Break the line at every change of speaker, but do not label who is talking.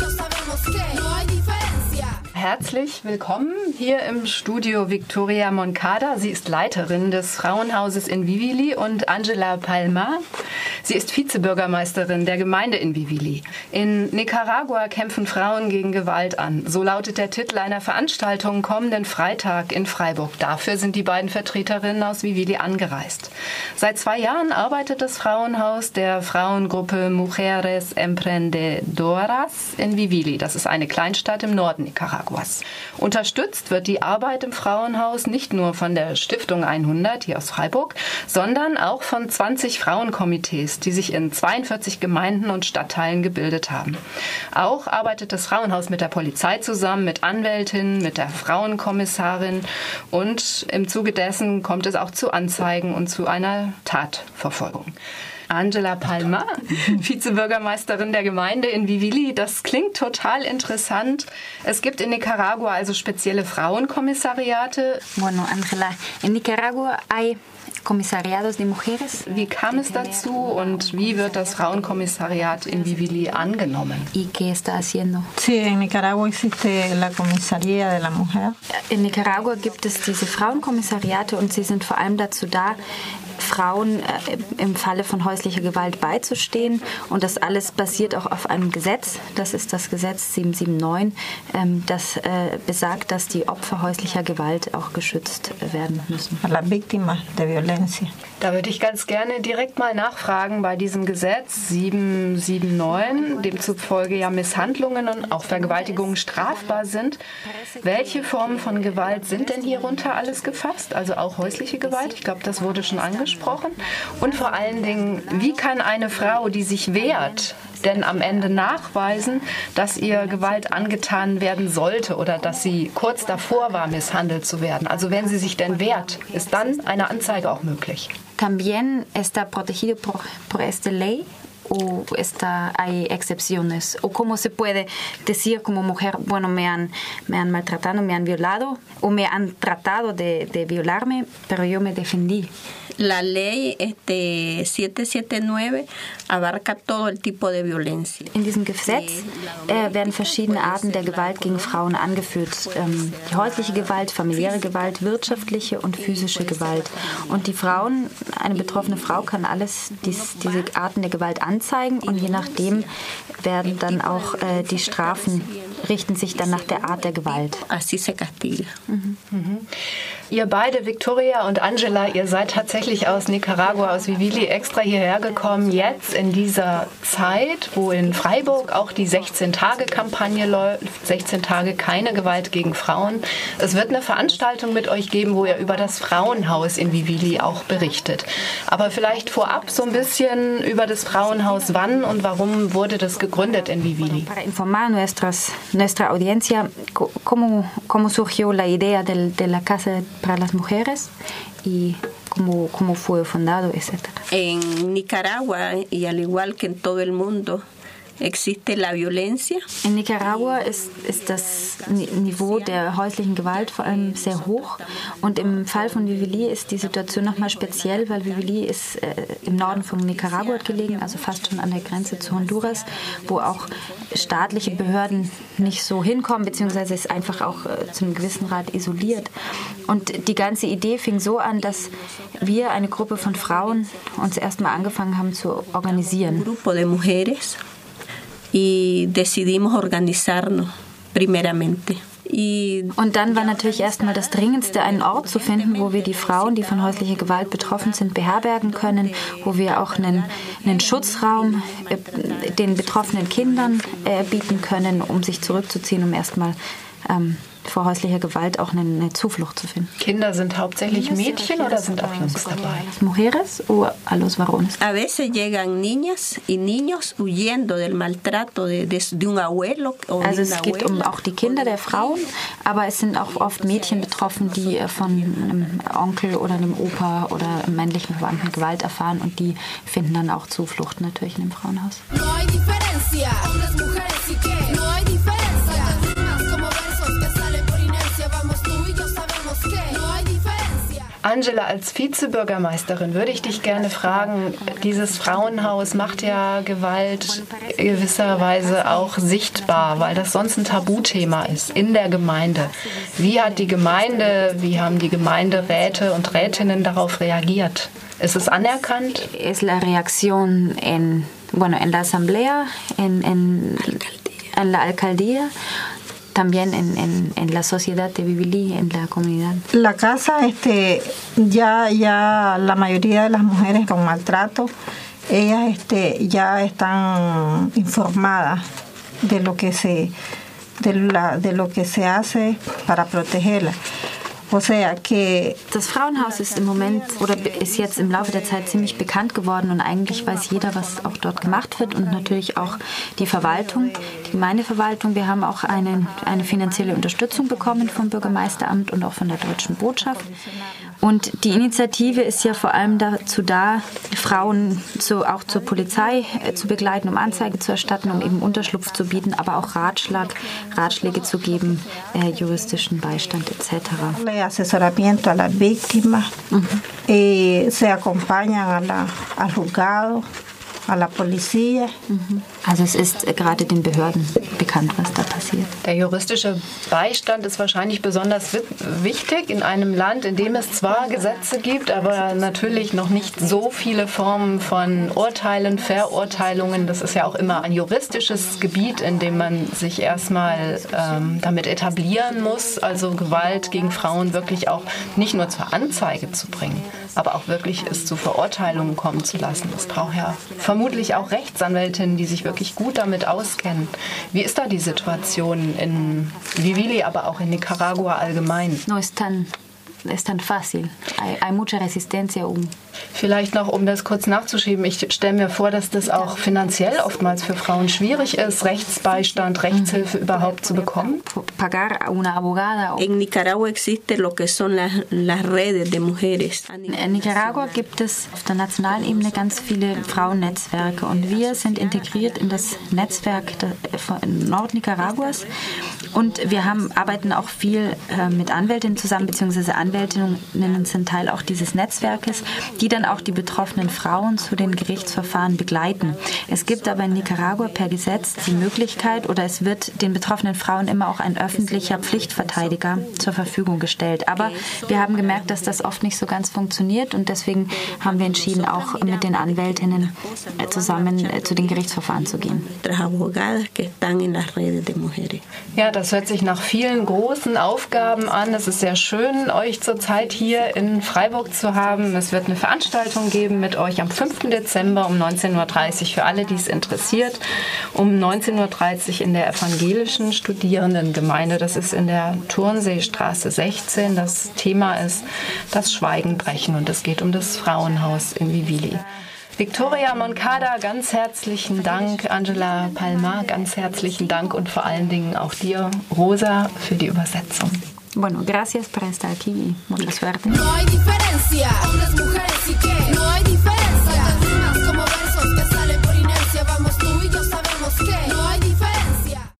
ellos sabemos que no hay diferencia. Herzlich willkommen hier im Studio Victoria Moncada. Sie ist Leiterin des Frauenhauses in Vivili und Angela Palma. Sie ist Vizebürgermeisterin der Gemeinde in Vivili. In Nicaragua kämpfen Frauen gegen Gewalt an. So lautet der Titel einer Veranstaltung kommenden Freitag in Freiburg. Dafür sind die beiden Vertreterinnen aus Vivili angereist. Seit zwei Jahren arbeitet das Frauenhaus der Frauengruppe Mujeres Emprendedoras in Vivili. Das ist eine Kleinstadt im Norden Nicaraguas. Nicaragua. Unterstützt wird die Arbeit im Frauenhaus nicht nur von der Stiftung 100 hier aus Freiburg, sondern auch von 20 Frauenkomitees, die sich in 42 Gemeinden und Stadtteilen gebildet haben. Auch arbeitet das Frauenhaus mit der Polizei zusammen, mit Anwältinnen, mit der Frauenkommissarin und im Zuge dessen kommt es auch zu Anzeigen und zu einer Tatverfolgung. Angela Palma, Vizebürgermeisterin der Gemeinde in Vivili. Das klingt total interessant. Es gibt in Nicaragua also spezielle Frauenkommissariate.
Bueno, Angela, in Nicaragua hay Kommissariados de Mujeres.
Wie kam es dazu und wie wird das Frauenkommissariat in Vivili angenommen?
¿Y qué está haciendo?
Sí, en Nicaragua existe la Comisaría de la Mujer.
In Nicaragua gibt es diese Frauenkommissariate und sie sind vor allem dazu da, Frauen äh, im Falle von häuslicher Gewalt beizustehen. Und das alles basiert auch auf einem Gesetz. Das ist das Gesetz 779, ähm, das äh, besagt, dass die Opfer häuslicher Gewalt auch geschützt werden müssen.
La víctima de violencia.
Da würde ich ganz gerne direkt mal nachfragen bei diesem Gesetz 779, demzufolge ja Misshandlungen und auch Vergewaltigungen strafbar sind. Welche Formen von Gewalt sind denn hierunter alles gefasst? Also auch häusliche Gewalt? Ich glaube, das wurde schon angesprochen. Und vor allen Dingen, wie kann eine Frau, die sich wehrt, denn am Ende nachweisen, dass ihr Gewalt angetan werden sollte oder dass sie kurz davor war, misshandelt zu werden. Also wenn sie sich denn wehrt, ist dann eine Anzeige auch möglich.
También está protegido por, por esta ley o está, hay excepciones? ¿O cómo se puede decir como mujer, bueno, me han, me han maltratado, me han violado o me han tratado de, de violarme, pero yo me defendí?
La ley este, 779 abarca todo el tipo de violencia.
In diesem Gesetz äh, werden verschiedene Arten der Gewalt gegen Frauen angeführt. Ähm, die häusliche Gewalt, familiäre Gewalt, wirtschaftliche und physische Gewalt. Und die Frauen, eine betroffene Frau kann alles dies, diese Arten der Gewalt anzeigen und je nachdem werden dann auch äh, die Strafen richten sich dann nach der Art der Gewalt.
Mhm. Mhm. Ihr beide, Victoria und Angela, ihr seid tatsächlich aus Nicaragua, aus Vivili extra hierher gekommen, jetzt in dieser Zeit, wo in Freiburg auch die 16-Tage-Kampagne läuft, 16 Tage keine Gewalt gegen Frauen. Es wird eine Veranstaltung mit euch geben, wo ihr über das Frauenhaus in Vivili auch berichtet. Aber vielleicht vorab so ein bisschen über das Frauenhaus, wann und warum wurde das gegründet in Vivili?
Para informar nuestras, nuestra audiencia, ¿cómo, cómo surgió la idea del, de la Casa para las Mujeres y cómo, cómo fue fundado, etc.
En Nicaragua, y al igual que en todo el mundo.
In Nicaragua ist, ist das Niveau der häuslichen Gewalt vor allem sehr hoch. Und im Fall von Vivili ist die Situation nochmal speziell, weil Vivili ist äh, im Norden von Nicaragua gelegen, also fast schon an der Grenze zu Honduras, wo auch staatliche Behörden nicht so hinkommen, beziehungsweise ist einfach auch äh, zu einem gewissen Grad isoliert. Und die ganze Idee fing so an, dass wir, eine Gruppe von Frauen, uns erstmal angefangen haben zu organisieren.
Un grupo de mujeres y decidimos organizarnos primeramente.
Und dann war natürlich erstmal das Dringendste, einen Ort zu finden, wo wir die Frauen, die von häuslicher Gewalt betroffen sind, beherbergen können, wo wir auch einen, einen Schutzraum äh, den betroffenen Kindern äh, bieten können, um sich zurückzuziehen, um erstmal ähm, vor häuslicher Gewalt auch eine, eine, Zuflucht zu finden.
Kinder sind hauptsächlich Mädchen oder sind auch Jungs dabei?
Mujeres o a los varones?
A veces llegan niñas y niños huyendo del maltrato de, de, un abuelo. O
also es geht um auch die Kinder der Frauen, aber es sind auch oft Mädchen betroffen, die von einem Onkel oder einem Opa oder einem männlichen Verwandten Gewalt erfahren und die finden dann auch Zuflucht natürlich in dem Frauenhaus. No hay diferencia.
Angela, als Vizebürgermeisterin würde ich dich gerne fragen, dieses Frauenhaus macht ja Gewalt gewisserweise auch sichtbar, weil das sonst ein Tabuthema ist in der Gemeinde. Wie hat die Gemeinde, wie haben die Gemeinderäte und Rätinnen darauf reagiert? Ist es anerkannt?
Es la reacción en, bueno, en la asamblea, en, en, en la alcaldía también en, en, la sociedad de Vivilí, en la comunidad.
La casa, este, ya, ya la mayoría de las mujeres con maltrato, ellas este, ya están informadas de lo que se, de, la, de lo que se hace para protegerlas.
Das Frauenhaus ist im Moment oder ist jetzt im Laufe der Zeit ziemlich bekannt geworden und eigentlich weiß jeder, was auch dort gemacht wird und natürlich auch die Verwaltung, die Gemeindeverwaltung. Wir haben auch eine, eine finanzielle Unterstützung bekommen vom Bürgermeisteramt und auch von der Deutschen Botschaft. Und die Initiative ist ja vor allem dazu da, Frauen zu, auch zur Polizei äh, zu begleiten, um Anzeige zu erstatten, um eben Unterschlupf zu bieten, aber auch Ratschlag, Ratschläge zu geben, äh, juristischen Beistand etc.
Asesoramiento a las víctimas, uh -huh. eh, se acompañan a la, al juzgado.
Also es ist gerade den Behörden bekannt, was da passiert.
Der juristische Beistand ist wahrscheinlich besonders wichtig in einem Land, in dem es zwar Gesetze gibt, aber natürlich noch nicht so viele Formen von Urteilen, Verurteilungen. Das ist ja auch immer ein juristisches Gebiet, in dem man sich erstmal ähm, damit etablieren muss, also Gewalt gegen Frauen wirklich auch nicht nur zur Anzeige zu bringen, aber auch wirklich es zu Verurteilungen kommen zu lassen. Das braucht ja vermutlich auch Rechtsanwältinnen, die sich wirklich gut damit auskennen. Wie ist da die Situation in Vivili, aber auch in Nicaragua allgemein?
No es tan fácil. Hay, hay mucha resistencia aún.
Vielleicht noch, um das kurz nachzuschieben, ich stelle mir vor, dass das auch finanziell oftmals für Frauen schwierig ist, Rechtsbeistand, Rechtshilfe überhaupt zu bekommen.
Pagar una abogada.
En Nicaragua existe lo que son las, las redes de mujeres.
In Nicaragua gibt es auf der nationalen Ebene ganz viele Frauennetzwerke und wir sind integriert in das Netzwerk von Nordnicaraguas und wir haben, arbeiten auch viel mit Anwältinnen zusammen, beziehungsweise Anwältinnen sind Teil auch dieses Netzwerkes, die dann auch die betroffenen Frauen zu den Gerichtsverfahren begleiten. Es gibt aber in Nicaragua per Gesetz die Möglichkeit oder es wird den betroffenen Frauen immer auch ein öffentlicher Pflichtverteidiger zur Verfügung gestellt. Aber wir haben gemerkt, dass das oft nicht so ganz funktioniert und deswegen haben wir entschieden, auch mit den Anwältinnen zusammen zu den Gerichtsverfahren zu gehen.
Ja, das hört sich nach vielen großen Aufgaben an. Es ist sehr schön, euch zurzeit hier in Freiburg zu haben. Es wird eine Veranstaltung geben mit euch am 5. Dezember um 19.30 Uhr für alle, die es interessiert. Um 19.30 Uhr in der evangelischen Studierendengemeinde. Das ist in der Turnseestraße 16. Das Thema ist das Schweigen brechen und es geht um das Frauenhaus in Vivili. Victoria Moncada, ganz herzlichen Dank. Angela Palma, ganz herzlichen Dank und vor allen Dingen auch dir, Rosa, für die Übersetzung.
bueno, gracias por estar aquí y mucha suerte.
No hay diferencia, hombres, mujeres y qué. No hay